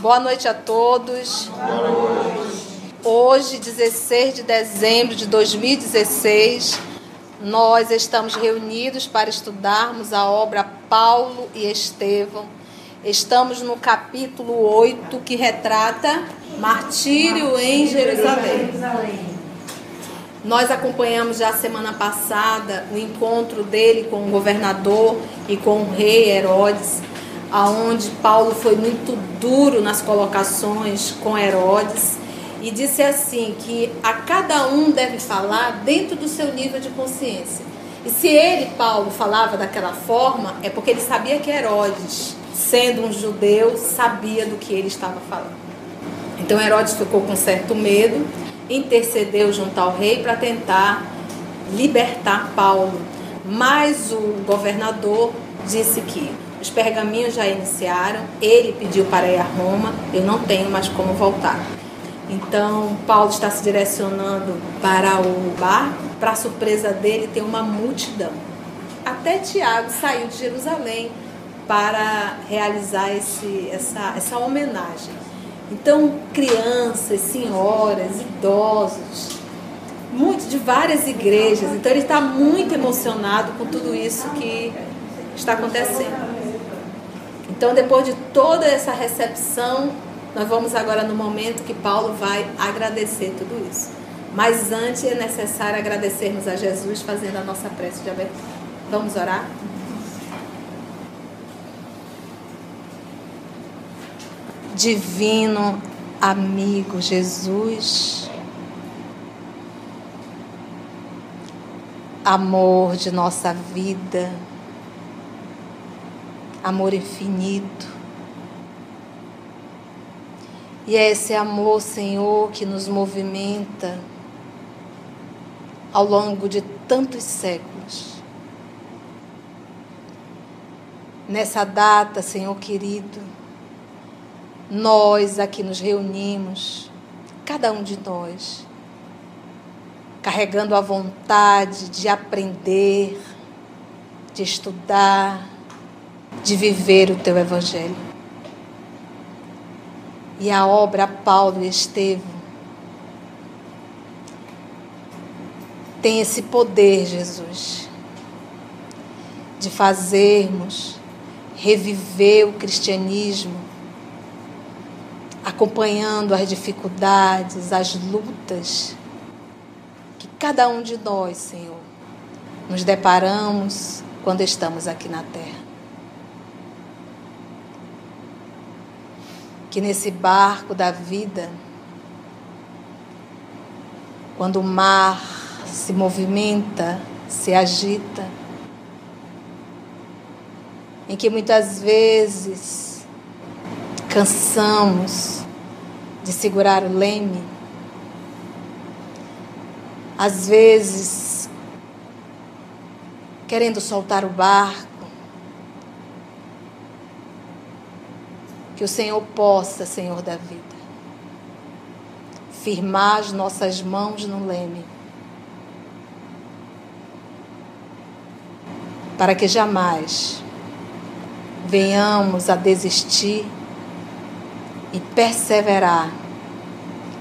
Boa noite a todos. Boa noite. Hoje, 16 de dezembro de 2016, nós estamos reunidos para estudarmos a obra Paulo e Estevão. Estamos no capítulo 8, que retrata martírio em Jerusalém. Nós acompanhamos já semana passada o encontro dele com o governador e com o rei Herodes aonde Paulo foi muito duro nas colocações com Herodes e disse assim que a cada um deve falar dentro do seu nível de consciência. E se ele, Paulo, falava daquela forma, é porque ele sabia que Herodes, sendo um judeu, sabia do que ele estava falando. Então Herodes ficou com certo medo, intercedeu junto ao rei para tentar libertar Paulo. Mas o governador disse que os pergaminhos já iniciaram, ele pediu para ir a Roma, eu não tenho mais como voltar. Então, Paulo está se direcionando para o barco, para surpresa dele, tem uma multidão. Até Tiago saiu de Jerusalém para realizar esse, essa, essa homenagem. Então, crianças, senhoras, idosos, muito, de várias igrejas. Então, ele está muito emocionado com tudo isso que está acontecendo. Então, depois de toda essa recepção, nós vamos agora no momento que Paulo vai agradecer tudo isso. Mas antes é necessário agradecermos a Jesus fazendo a nossa prece de abertura. Vamos orar? Divino amigo Jesus, amor de nossa vida, amor infinito. E é esse amor, Senhor, que nos movimenta ao longo de tantos séculos. Nessa data, Senhor querido, nós aqui nos reunimos, cada um de nós, carregando a vontade de aprender, de estudar, de viver o teu evangelho. E a obra Paulo e Estevão tem esse poder, Jesus, de fazermos reviver o cristianismo, acompanhando as dificuldades, as lutas que cada um de nós, Senhor, nos deparamos quando estamos aqui na terra. Que nesse barco da vida, quando o mar se movimenta, se agita, em que muitas vezes cansamos de segurar o leme, às vezes querendo soltar o barco, Que o Senhor possa, Senhor da vida, firmar as nossas mãos no leme. Para que jamais venhamos a desistir e perseverar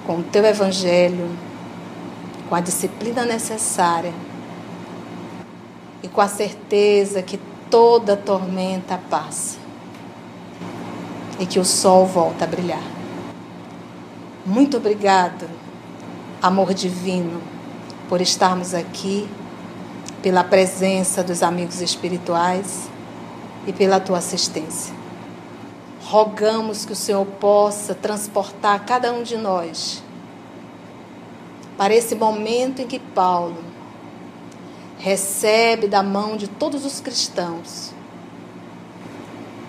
com o teu evangelho, com a disciplina necessária e com a certeza que toda tormenta passa e que o sol volta a brilhar. Muito obrigado, amor divino, por estarmos aqui, pela presença dos amigos espirituais e pela tua assistência. Rogamos que o Senhor possa transportar cada um de nós para esse momento em que Paulo recebe da mão de todos os cristãos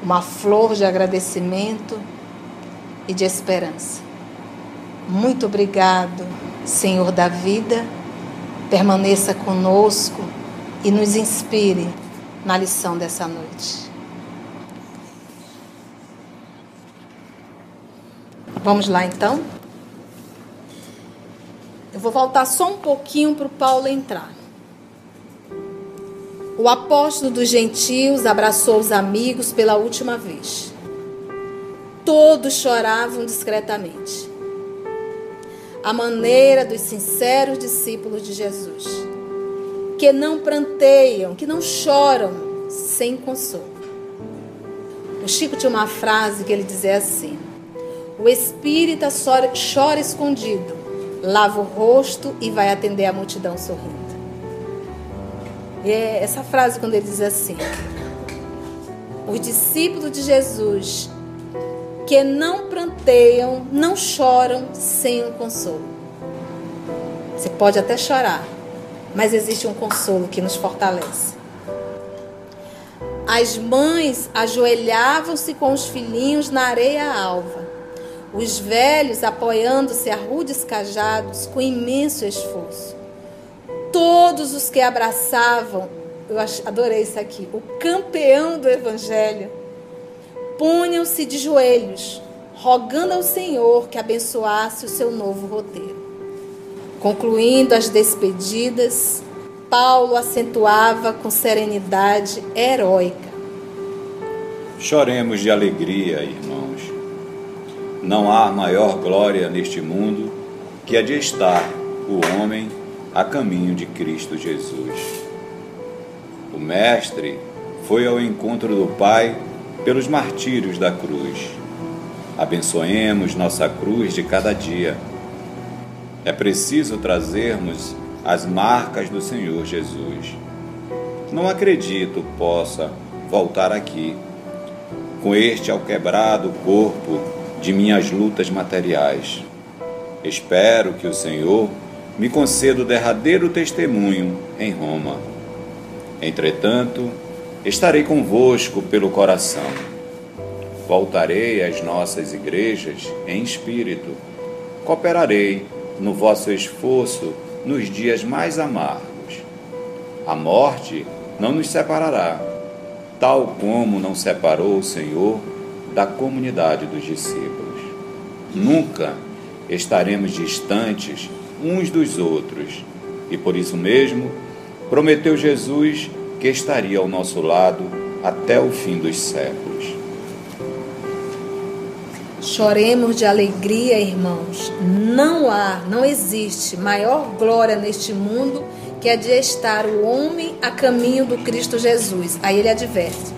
uma flor de agradecimento e de esperança. Muito obrigado, Senhor da vida. Permaneça conosco e nos inspire na lição dessa noite. Vamos lá então? Eu vou voltar só um pouquinho para o Paulo entrar. O apóstolo dos gentios abraçou os amigos pela última vez. todos choravam discretamente. A maneira dos sinceros discípulos de Jesus, que não pranteiam, que não choram sem consolo. O Chico tinha uma frase que ele dizia assim: O espírita chora escondido, lava o rosto e vai atender a multidão sorrindo. É essa frase quando ele diz assim: Os discípulos de Jesus que não pranteiam, não choram sem um consolo. Você pode até chorar, mas existe um consolo que nos fortalece. As mães ajoelhavam-se com os filhinhos na areia alva, os velhos apoiando-se a rudes cajados com imenso esforço. Todos os que abraçavam, eu adorei isso aqui, o campeão do evangelho, punham-se de joelhos, rogando ao Senhor que abençoasse o seu novo roteiro. Concluindo as despedidas, Paulo acentuava com serenidade heróica. Choremos de alegria, irmãos. Não há maior glória neste mundo que a de estar o homem a caminho de Cristo Jesus. O Mestre foi ao encontro do Pai pelos martírios da cruz. Abençoemos nossa cruz de cada dia. É preciso trazermos as marcas do Senhor Jesus. Não acredito possa voltar aqui com este alquebrado corpo de minhas lutas materiais. Espero que o Senhor me conceda o derradeiro testemunho em Roma. Entretanto, Estarei convosco pelo coração. Voltarei às nossas igrejas em espírito. Cooperarei no vosso esforço nos dias mais amargos. A morte não nos separará, tal como não separou o Senhor da comunidade dos discípulos. Nunca estaremos distantes uns dos outros, e por isso mesmo prometeu Jesus que estaria ao nosso lado até o fim dos séculos. Choremos de alegria, irmãos. Não há, não existe maior glória neste mundo que a de estar o homem a caminho do Cristo Jesus. Aí ele adverte: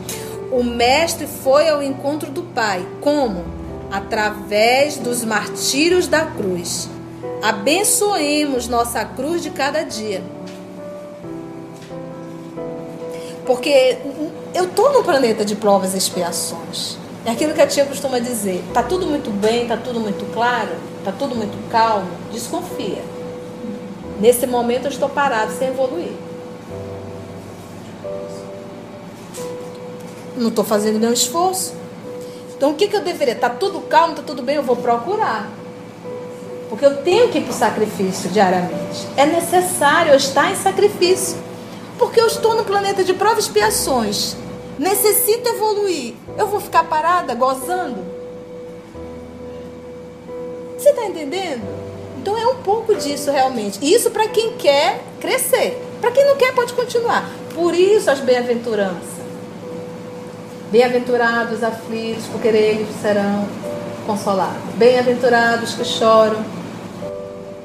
o Mestre foi ao encontro do Pai. Como? Através dos martírios da cruz. Abençoemos nossa cruz de cada dia. Porque eu tô num planeta de provas e expiações. É aquilo que a tia costuma dizer. Tá tudo muito bem, tá tudo muito claro, tá tudo muito calmo. Desconfia. Nesse momento eu estou parado sem evoluir. Não estou fazendo nenhum esforço. Então o que, que eu deveria? Tá tudo calmo, tá tudo bem, eu vou procurar. Porque eu tenho que ir para o sacrifício diariamente. É necessário eu estar em sacrifício. Porque eu estou no planeta de provas e expiações. Necessito evoluir. Eu vou ficar parada, gozando? Você está entendendo? Então é um pouco disso realmente. Isso para quem quer crescer. Para quem não quer, pode continuar. Por isso as bem-aventuranças. Bem-aventurados aflitos, porque eles serão consolados. Bem-aventurados que choram.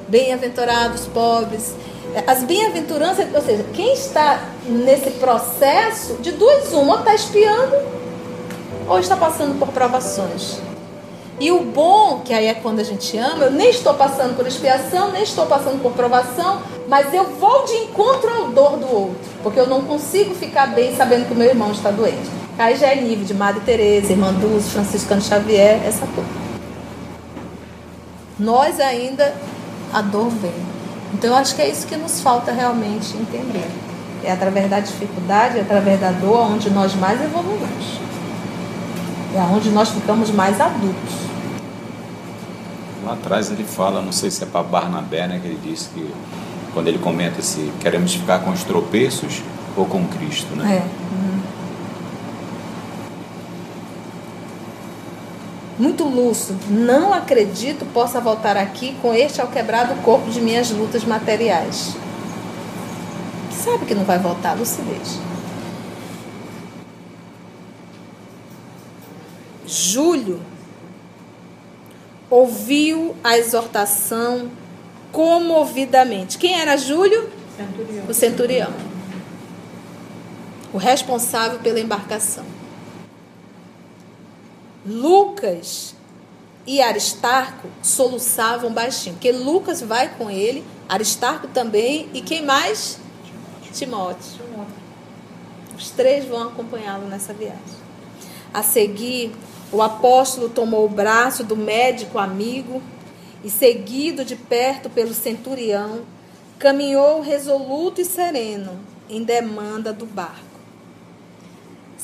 Bem-aventurados pobres. As bem-aventuranças, ou seja, quem está nesse processo, de duas uma, está espiando ou está passando por provações. E o bom, que aí é quando a gente ama, eu nem estou passando por expiação, nem estou passando por provação, mas eu vou de encontro ao dor do outro, porque eu não consigo ficar bem sabendo que o meu irmão está doente. Aí já é nível de Madre Teresa, Irmã Dulce, Franciscano Xavier, essa coisa. Nós ainda, a dor vem. Então eu acho que é isso que nos falta realmente entender. É através da dificuldade, é através da dor, onde nós mais evoluímos. É onde nós ficamos mais adultos. Lá atrás ele fala, não sei se é para Barnabé, né, que ele disse que quando ele comenta se queremos ficar com os tropeços ou com Cristo, né? É. Uhum. Muito lúcido. Não acredito possa voltar aqui com este alquebrado corpo de minhas lutas materiais. Sabe que não vai voltar, lucidez. Júlio ouviu a exortação comovidamente. Quem era Júlio? Centurião. O centurião. O responsável pela embarcação. Lucas e Aristarco soluçavam baixinho, porque Lucas vai com ele, Aristarco também, e quem mais? Timóteo. Os três vão acompanhá-lo nessa viagem. A seguir, o apóstolo tomou o braço do médico amigo e, seguido de perto pelo centurião, caminhou resoluto e sereno em demanda do barco.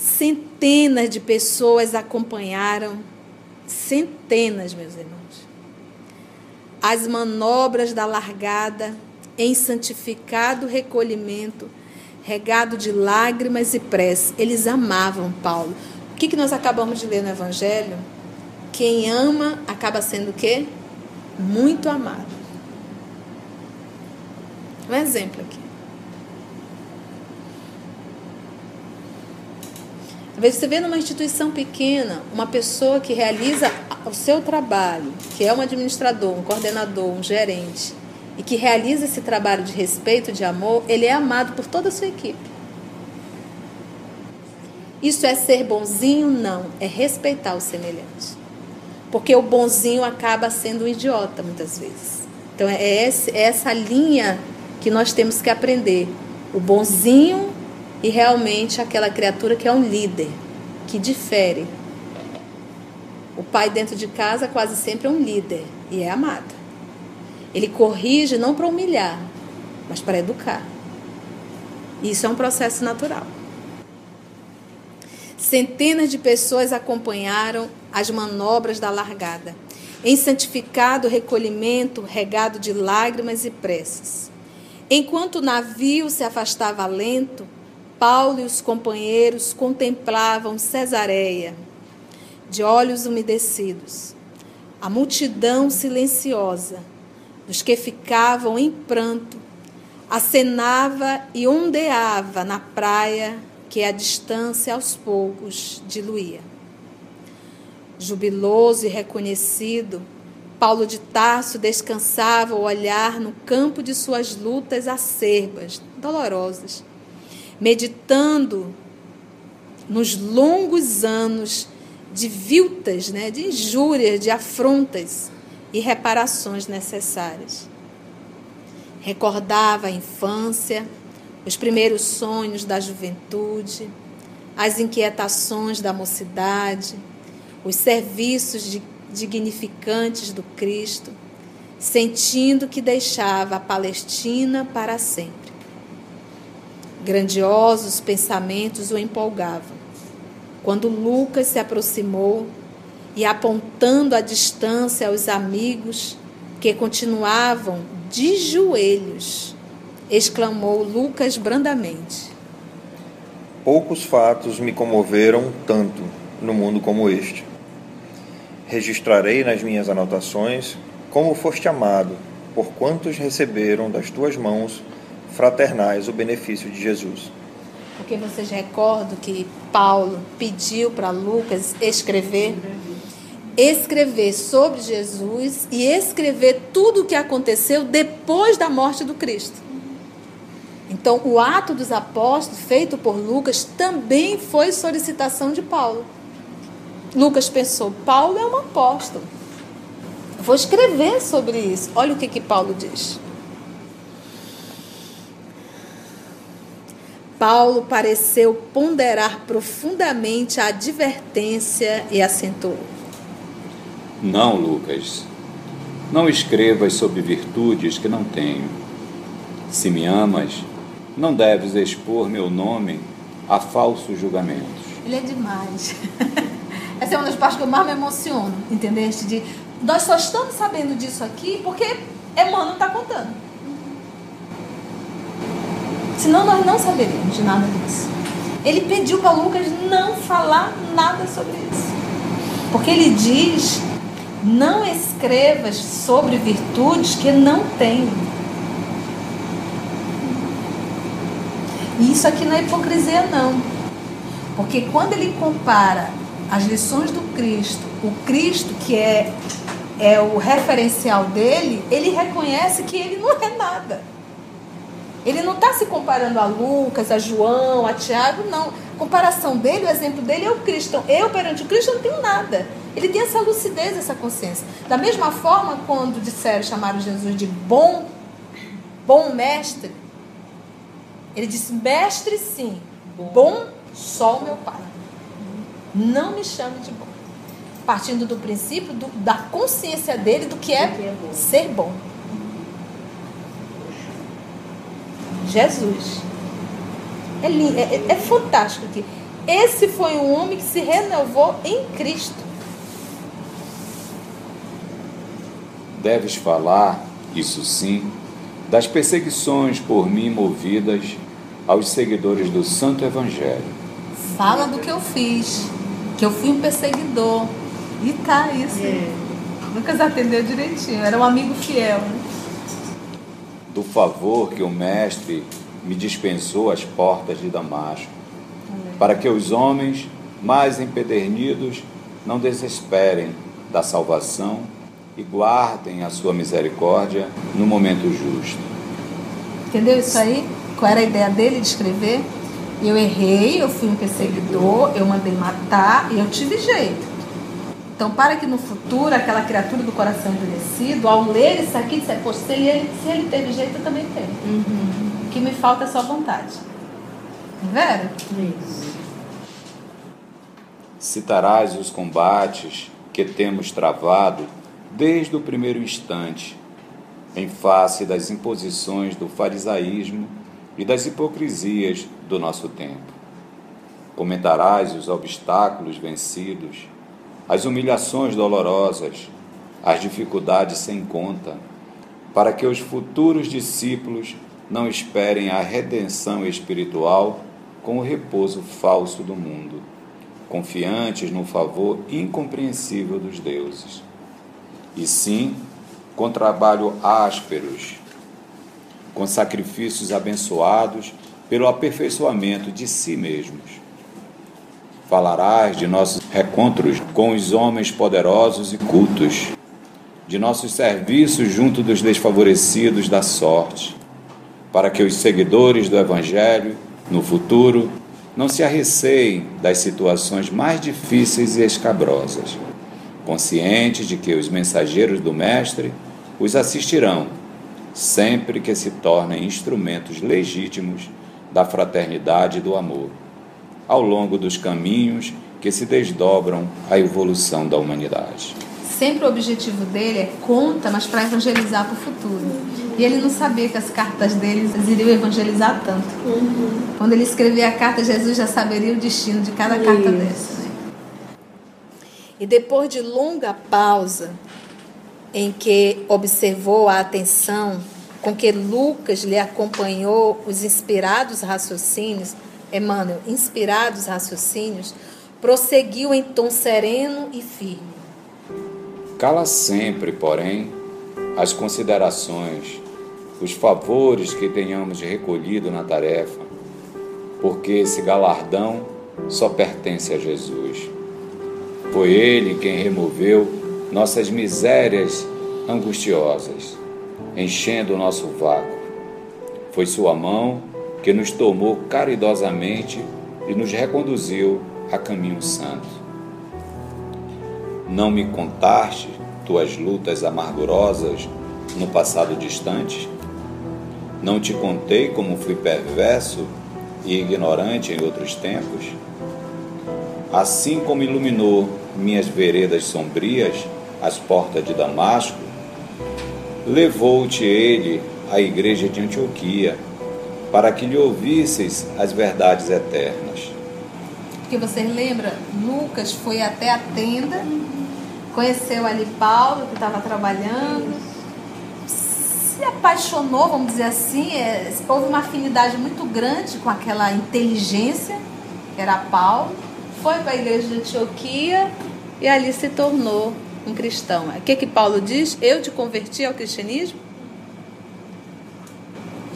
Centenas de pessoas acompanharam, centenas, meus irmãos. As manobras da largada em santificado recolhimento, regado de lágrimas e prece. Eles amavam Paulo. O que, que nós acabamos de ler no Evangelho? Quem ama acaba sendo o quê? Muito amado. Um exemplo aqui. Às vezes você vê numa instituição pequena uma pessoa que realiza o seu trabalho, que é um administrador, um coordenador, um gerente, e que realiza esse trabalho de respeito, de amor, ele é amado por toda a sua equipe. Isso é ser bonzinho? Não. É respeitar o semelhante. Porque o bonzinho acaba sendo um idiota muitas vezes. Então é essa linha que nós temos que aprender. O bonzinho e realmente aquela criatura que é um líder, que difere. O pai dentro de casa quase sempre é um líder e é amado. Ele corrige não para humilhar, mas para educar. Isso é um processo natural. Centenas de pessoas acompanharam as manobras da largada, em santificado recolhimento, regado de lágrimas e preces. Enquanto o navio se afastava lento, Paulo e os companheiros contemplavam Cesareia, de olhos umedecidos. A multidão silenciosa, os que ficavam em pranto, acenava e ondeava na praia que a distância aos poucos diluía. Jubiloso e reconhecido, Paulo de Tarso descansava o olhar no campo de suas lutas acerbas, dolorosas meditando nos longos anos de viltas, né, de injúrias, de afrontas e reparações necessárias. Recordava a infância, os primeiros sonhos da juventude, as inquietações da mocidade, os serviços dignificantes do Cristo, sentindo que deixava a Palestina para sempre. Grandiosos pensamentos o empolgavam. Quando Lucas se aproximou e, apontando à distância aos amigos que continuavam de joelhos, exclamou Lucas brandamente: Poucos fatos me comoveram tanto no mundo como este. Registrarei nas minhas anotações como foste amado por quantos receberam das tuas mãos fraternais o benefício de Jesus. Porque vocês recordam que Paulo pediu para Lucas escrever escrever sobre Jesus e escrever tudo o que aconteceu depois da morte do Cristo. Então, o ato dos apóstolos, feito por Lucas, também foi solicitação de Paulo. Lucas pensou: Paulo é um apóstolo. Vou escrever sobre isso. Olha o que, que Paulo diz. Paulo pareceu ponderar profundamente a advertência e acentuou: Não, Lucas, não escrevas sobre virtudes que não tenho. Se me amas, não deves expor meu nome a falsos julgamentos. Ele é demais. Essa é uma das partes que eu mais me emociono, entendeste? De, nós só estamos sabendo disso aqui porque Emmanuel está contando. Senão nós não saberíamos de nada disso. Ele pediu para Lucas não falar nada sobre isso. Porque ele diz: não escrevas sobre virtudes que não tenho. E isso aqui não é hipocrisia, não. Porque quando ele compara as lições do Cristo, o Cristo que é é o referencial dele, ele reconhece que ele não é nada. Ele não está se comparando a Lucas, a João, a Tiago, não. A comparação dele, o exemplo dele é o Cristo. Então, eu perante o Cristo não tenho nada. Ele tem essa lucidez, essa consciência. Da mesma forma, quando disseram, chamaram Jesus de bom, bom mestre, ele disse, mestre sim, bom só o meu Pai. Não me chame de bom. Partindo do princípio do, da consciência dele do que é, que é bom. ser bom. Jesus. É, lindo, é, é, fantástico aqui. Esse foi um homem que se renovou em Cristo. Deves falar, isso sim, das perseguições por mim movidas aos seguidores do Santo Evangelho. Fala do que eu fiz, que eu fui um perseguidor. E tá isso. É. Lucas atendeu direitinho, era um amigo fiel. Né? Do favor que o Mestre me dispensou às portas de Damasco, para que os homens mais empedernidos não desesperem da salvação e guardem a sua misericórdia no momento justo. Entendeu isso aí? Qual era a ideia dele de escrever? Eu errei, eu fui um perseguidor, eu mandei matar e eu tive jeito. Então, para que no futuro aquela criatura do coração endurecido, ao ler isso aqui, disser, Poxa, se ele, se ele teve jeito, eu também tenho. Uhum. O que me falta é só vontade. Vera? Isso. Citarás os combates que temos travado desde o primeiro instante, em face das imposições do farisaísmo e das hipocrisias do nosso tempo. Comentarás os obstáculos vencidos, as humilhações dolorosas, as dificuldades sem conta, para que os futuros discípulos não esperem a redenção espiritual com o repouso falso do mundo, confiantes no favor incompreensível dos deuses, e sim com trabalho ásperos com sacrifícios abençoados pelo aperfeiçoamento de si mesmos. Falarás de nossos recontros com os homens poderosos e cultos, de nossos serviços junto dos desfavorecidos da sorte, para que os seguidores do Evangelho, no futuro, não se arreceiem das situações mais difíceis e escabrosas, conscientes de que os mensageiros do Mestre os assistirão sempre que se tornem instrumentos legítimos da fraternidade e do amor, ao longo dos caminhos que se desdobram à evolução da humanidade. Sempre o objetivo dele é conta, mas para evangelizar para o futuro. E ele não sabia que as cartas dele iriam evangelizar tanto. Uhum. Quando ele escrevia a carta, Jesus já saberia o destino de cada carta Isso. dessa. Né? E depois de longa pausa, em que observou a atenção com que Lucas lhe acompanhou os inspirados raciocínios, Emmanuel, inspirados raciocínios, prosseguiu em tom sereno e firme. Cala sempre, porém, as considerações, os favores que tenhamos recolhido na tarefa, porque esse galardão só pertence a Jesus. Foi Ele quem removeu nossas misérias angustiosas, enchendo o nosso vácuo. Foi Sua mão que nos tomou caridosamente e nos reconduziu a caminho santo. Não me contaste tuas lutas amargurosas no passado distante? Não te contei como fui perverso e ignorante em outros tempos? Assim como iluminou minhas veredas sombrias, às portas de Damasco, levou-te ele à igreja de Antioquia, para que lhe ouvisseis as verdades eternas. Porque você lembra, Lucas foi até a tenda, conheceu ali Paulo, que estava trabalhando, se apaixonou, vamos dizer assim, é, houve uma afinidade muito grande com aquela inteligência, que era Paulo, foi para a igreja de Antioquia e ali se tornou um cristão. O que, que Paulo diz? Eu te converti ao cristianismo?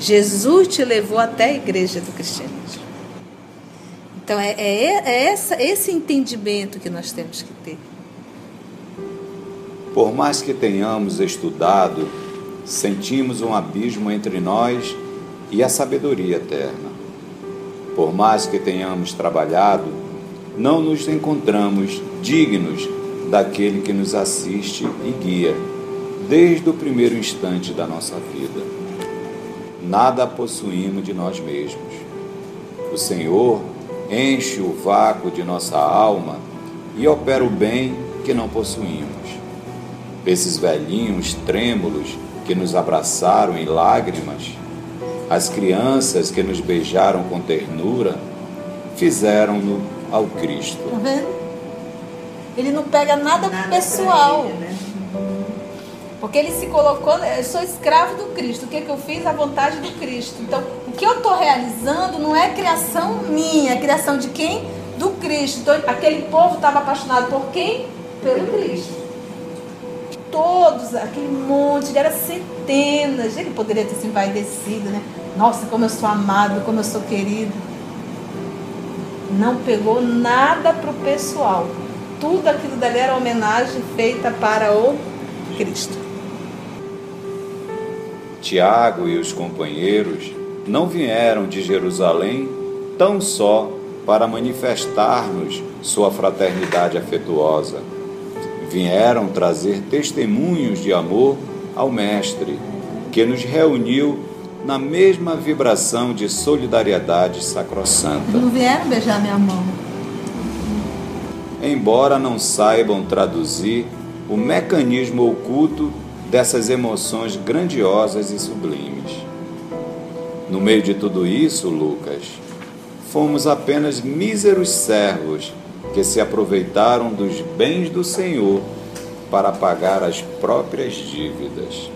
Jesus te levou até a igreja do cristianismo. Então é, é, é essa, esse entendimento que nós temos que ter. Por mais que tenhamos estudado, sentimos um abismo entre nós e a sabedoria eterna. Por mais que tenhamos trabalhado, não nos encontramos dignos daquele que nos assiste e guia desde o primeiro instante da nossa vida. Nada possuímos de nós mesmos. O Senhor enche o vácuo de nossa alma e opera o bem que não possuímos. Esses velhinhos trêmulos que nos abraçaram em lágrimas, as crianças que nos beijaram com ternura, fizeram-no ao Cristo. Tá vendo? Ele não pega nada, nada pessoal. Ele, né? Porque ele se colocou, eu sou escravo do Cristo. O que, é que eu fiz? A vontade do Cristo. Então, o que eu estou realizando não é criação minha, é criação de quem? Do Cristo. Então, aquele povo estava apaixonado por quem? Pelo Cristo. Todos, aquele monte, era centenas. Ele poderia ter se envaidecido, né? Nossa, como eu sou amado, como eu sou querido. Não pegou nada para o pessoal tudo aquilo dali era homenagem feita para o Cristo. Tiago e os companheiros não vieram de Jerusalém tão só para manifestar-nos sua fraternidade afetuosa. Vieram trazer testemunhos de amor ao Mestre, que nos reuniu na mesma vibração de solidariedade sacrossanta. Não vieram beijar minha mão embora não saibam traduzir o mecanismo oculto dessas emoções grandiosas e sublimes. No meio de tudo isso, Lucas, fomos apenas míseros servos que se aproveitaram dos bens do Senhor para pagar as próprias dívidas.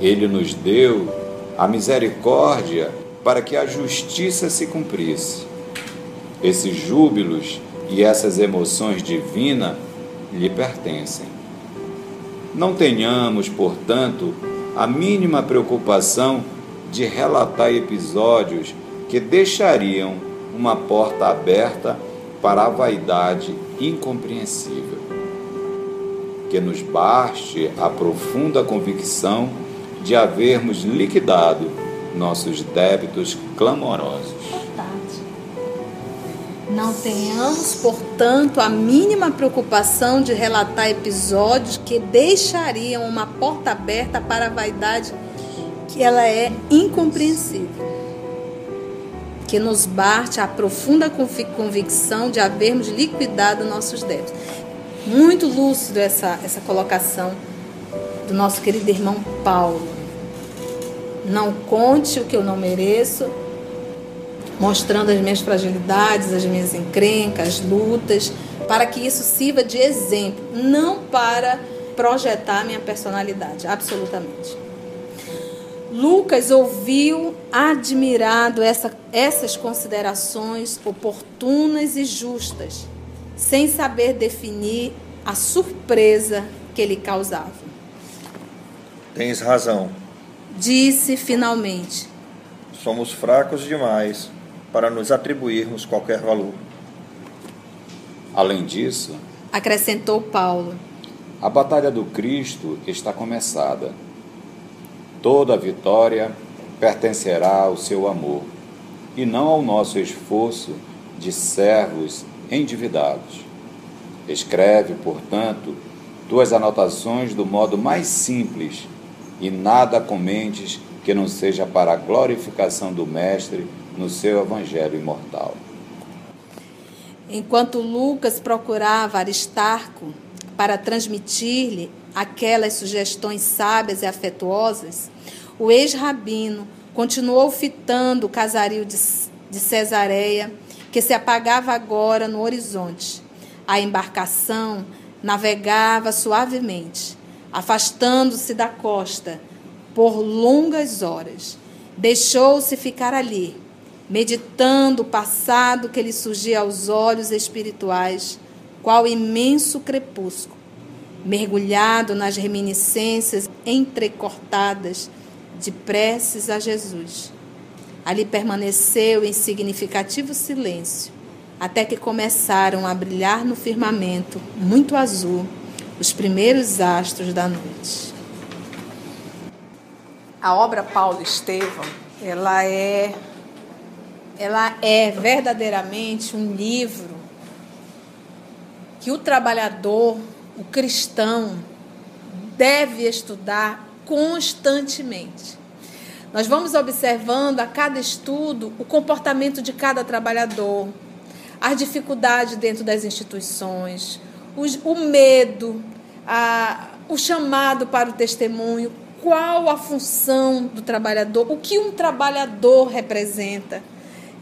Ele nos deu a misericórdia para que a justiça se cumprisse esses júbilos e essas emoções divinas lhe pertencem. Não tenhamos, portanto, a mínima preocupação de relatar episódios que deixariam uma porta aberta para a vaidade incompreensível. Que nos baste a profunda convicção de havermos liquidado nossos débitos clamorosos. Não tenhamos, portanto, a mínima preocupação de relatar episódios que deixariam uma porta aberta para a vaidade que ela é incompreensível. Que nos bate a profunda convicção de havermos liquidado nossos débitos. Muito lúcido essa, essa colocação do nosso querido irmão Paulo. Não conte o que eu não mereço, mostrando as minhas fragilidades, as minhas encrencas, lutas, para que isso sirva de exemplo, não para projetar minha personalidade, absolutamente. Lucas ouviu admirado essa, essas considerações oportunas e justas, sem saber definir a surpresa que lhe causava. Tens razão. Disse finalmente: Somos fracos demais para nos atribuirmos qualquer valor. Além disso, acrescentou Paulo, a batalha do Cristo está começada. Toda a vitória pertencerá ao seu amor e não ao nosso esforço de servos endividados. Escreve, portanto, tuas anotações do modo mais simples e nada comentes que não seja para a glorificação do Mestre no seu evangelho imortal. Enquanto Lucas procurava Aristarco para transmitir-lhe aquelas sugestões sábias e afetuosas, o ex-rabino continuou fitando o casario de, de Cesareia, que se apagava agora no horizonte. A embarcação navegava suavemente, afastando-se da costa por longas horas. Deixou-se ficar ali, meditando o passado que lhe surgia aos olhos espirituais, qual imenso crepúsculo, mergulhado nas reminiscências entrecortadas de preces a Jesus. Ali permaneceu em significativo silêncio, até que começaram a brilhar no firmamento, muito azul, os primeiros astros da noite. A obra Paulo Estevão, ela é ela é verdadeiramente um livro que o trabalhador, o cristão, deve estudar constantemente. Nós vamos observando a cada estudo o comportamento de cada trabalhador, as dificuldades dentro das instituições, o medo, a, o chamado para o testemunho, qual a função do trabalhador, o que um trabalhador representa.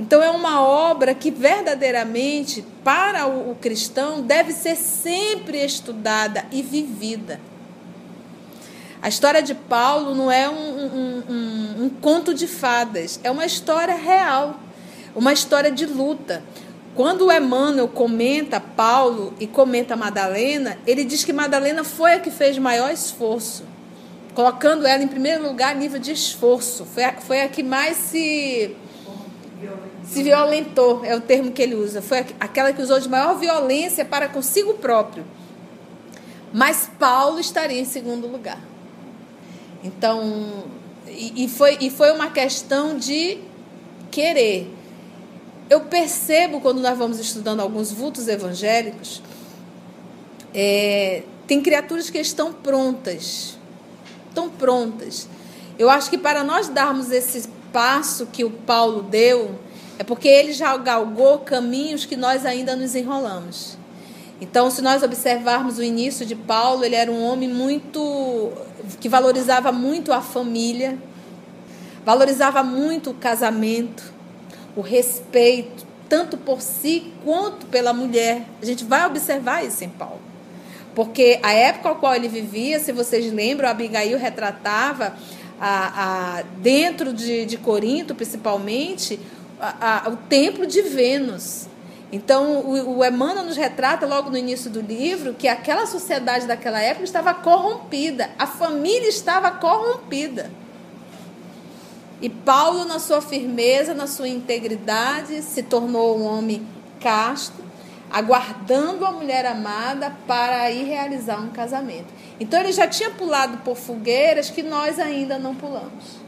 Então, é uma obra que verdadeiramente, para o, cristão, deve ser sempre estudada e vivida. A história de Paulo não é um, um, um, um conto de fadas, é uma história real, uma história de luta. Quando Emmanuel comenta Paulo e comenta Madalena, ele diz que Madalena foi a que fez maior esforço, colocando ela em primeiro lugar a nível de esforço. Foi a, foi a que mais se, se violentou, é o termo que ele usa. Foi aquela que usou de maior violência para consigo próprio. Mas Paulo estaria em segundo lugar. Então, e, e foi, e foi uma questão de querer eu percebo quando nós vamos estudando alguns vultos evangélicos, é, tem criaturas que estão prontas, estão prontas. Eu acho que para nós darmos esse passo que o Paulo deu, é porque ele já galgou caminhos que nós ainda nos enrolamos. Então, se nós observarmos o início de Paulo, ele era um homem muito que valorizava muito a família, valorizava muito o casamento, o respeito, tanto por si quanto pela mulher. A gente vai observar isso em Paulo. Porque a época ao qual ele vivia, se vocês lembram, Abigail retratava a, a, dentro de, de Corinto, principalmente, a, o templo de Vênus. Então, o, o Emmanuel nos retrata logo no início do livro que aquela sociedade daquela época estava corrompida, a família estava corrompida. E Paulo, na sua firmeza, na sua integridade, se tornou um homem casto, aguardando a mulher amada para ir realizar um casamento. Então ele já tinha pulado por fogueiras que nós ainda não pulamos.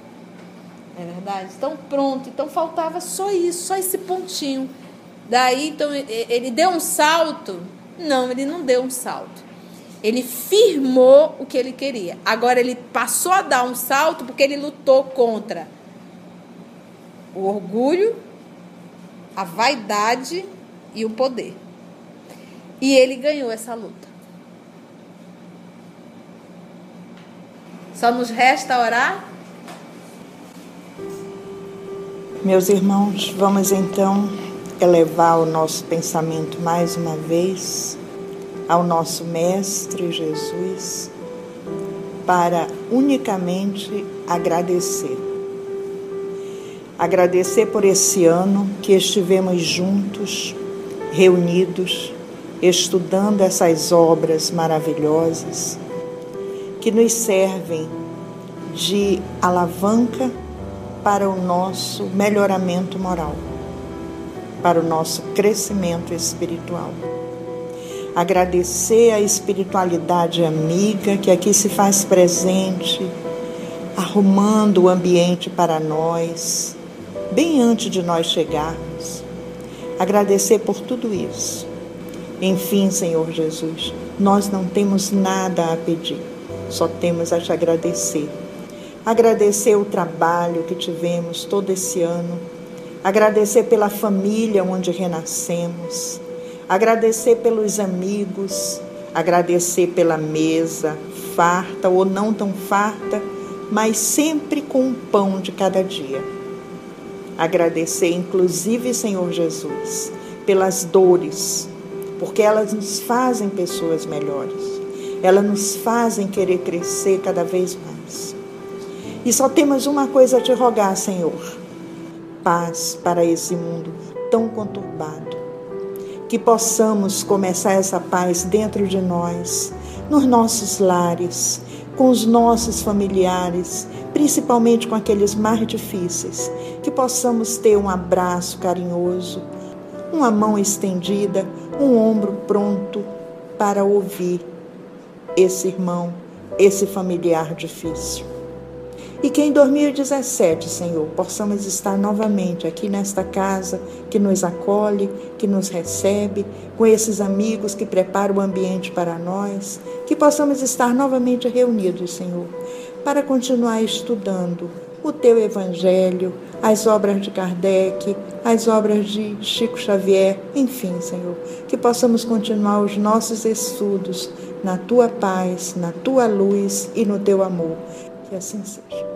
É verdade? Então pronto, então faltava só isso, só esse pontinho. Daí então ele deu um salto? Não, ele não deu um salto. Ele firmou o que ele queria. Agora ele passou a dar um salto porque ele lutou contra o orgulho, a vaidade e o poder. E ele ganhou essa luta. Só nos resta orar? Meus irmãos, vamos então elevar o nosso pensamento mais uma vez ao nosso Mestre Jesus para unicamente agradecer. Agradecer por esse ano que estivemos juntos, reunidos, estudando essas obras maravilhosas que nos servem de alavanca para o nosso melhoramento moral, para o nosso crescimento espiritual. Agradecer a espiritualidade amiga que aqui se faz presente, arrumando o ambiente para nós, bem antes de nós chegarmos. Agradecer por tudo isso. Enfim, Senhor Jesus, nós não temos nada a pedir, só temos a te agradecer. Agradecer o trabalho que tivemos todo esse ano, agradecer pela família onde renascemos, agradecer pelos amigos, agradecer pela mesa, farta ou não tão farta, mas sempre com o pão de cada dia. Agradecer, inclusive, Senhor Jesus, pelas dores, porque elas nos fazem pessoas melhores, elas nos fazem querer crescer cada vez mais. E só temos uma coisa a te rogar, Senhor: paz para esse mundo tão conturbado. Que possamos começar essa paz dentro de nós, nos nossos lares, com os nossos familiares, principalmente com aqueles mais difíceis, que possamos ter um abraço carinhoso, uma mão estendida, um ombro pronto para ouvir esse irmão, esse familiar difícil. E que em 2017, Senhor, possamos estar novamente aqui nesta casa que nos acolhe, que nos recebe, com esses amigos que preparam o ambiente para nós, que possamos estar novamente reunidos, Senhor, para continuar estudando o teu evangelho, as obras de Kardec, as obras de Chico Xavier, enfim, Senhor, que possamos continuar os nossos estudos na tua paz, na tua luz e no teu amor. Que assim seja.